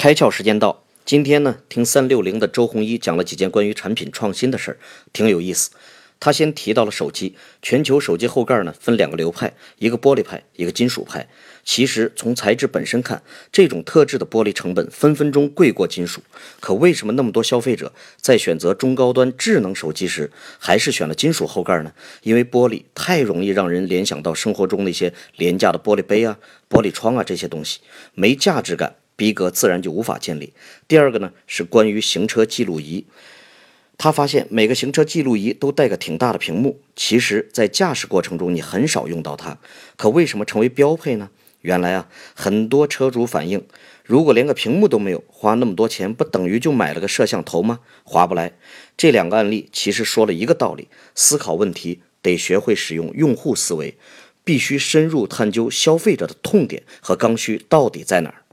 开窍时间到，今天呢，听三六零的周鸿祎讲了几件关于产品创新的事儿，挺有意思。他先提到了手机，全球手机后盖呢分两个流派，一个玻璃派，一个金属派。其实从材质本身看，这种特制的玻璃成本分分钟贵过金属。可为什么那么多消费者在选择中高端智能手机时，还是选了金属后盖呢？因为玻璃太容易让人联想到生活中那些廉价的玻璃杯啊、玻璃窗啊这些东西，没价值感。逼格自然就无法建立。第二个呢是关于行车记录仪，他发现每个行车记录仪都带个挺大的屏幕，其实，在驾驶过程中你很少用到它，可为什么成为标配呢？原来啊，很多车主反映，如果连个屏幕都没有，花那么多钱不等于就买了个摄像头吗？划不来。这两个案例其实说了一个道理：思考问题得学会使用用户思维，必须深入探究消费者的痛点和刚需到底在哪儿。